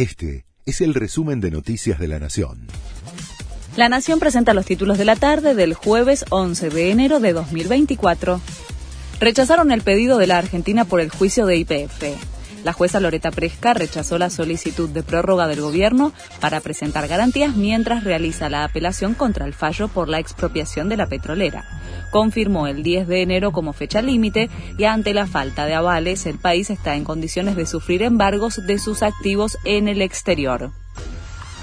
Este es el resumen de Noticias de la Nación. La Nación presenta los títulos de la tarde del jueves 11 de enero de 2024. Rechazaron el pedido de la Argentina por el juicio de IPF. La jueza Loreta Presca rechazó la solicitud de prórroga del gobierno para presentar garantías mientras realiza la apelación contra el fallo por la expropiación de la petrolera. Confirmó el 10 de enero como fecha límite y ante la falta de avales el país está en condiciones de sufrir embargos de sus activos en el exterior.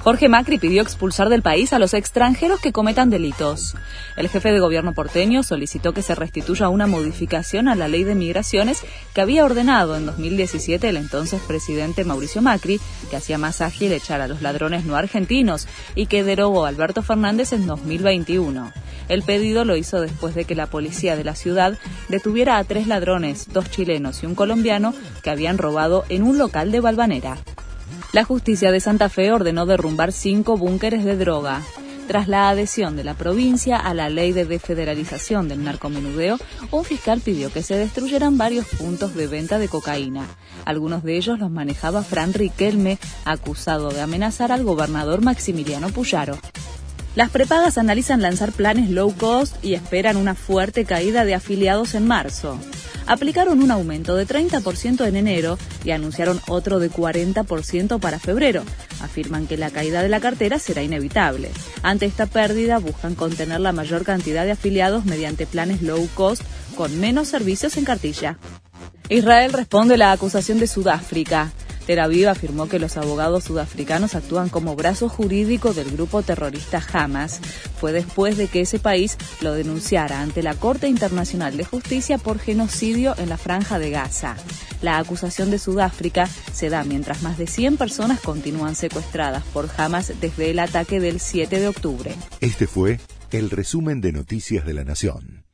Jorge Macri pidió expulsar del país a los extranjeros que cometan delitos. El jefe de gobierno porteño solicitó que se restituya una modificación a la ley de migraciones que había ordenado en 2017 el entonces presidente Mauricio Macri, que hacía más ágil echar a los ladrones no argentinos y que derogó Alberto Fernández en 2021. El pedido lo hizo después de que la policía de la ciudad detuviera a tres ladrones, dos chilenos y un colombiano, que habían robado en un local de Balvanera. La justicia de Santa Fe ordenó derrumbar cinco búnkeres de droga. Tras la adhesión de la provincia a la ley de desfederalización del narcomenudeo, un fiscal pidió que se destruyeran varios puntos de venta de cocaína. Algunos de ellos los manejaba Fran Riquelme, acusado de amenazar al gobernador Maximiliano Puyaro. Las prepagas analizan lanzar planes low cost y esperan una fuerte caída de afiliados en marzo aplicaron un aumento de 30% en enero y anunciaron otro de 40% para febrero. Afirman que la caída de la cartera será inevitable. Ante esta pérdida buscan contener la mayor cantidad de afiliados mediante planes low cost con menos servicios en cartilla. Israel responde la acusación de Sudáfrica. Tel Aviv afirmó que los abogados sudafricanos actúan como brazo jurídico del grupo terrorista Hamas. Fue después de que ese país lo denunciara ante la Corte Internacional de Justicia por genocidio en la franja de Gaza. La acusación de Sudáfrica se da mientras más de 100 personas continúan secuestradas por Hamas desde el ataque del 7 de octubre. Este fue el resumen de Noticias de la Nación.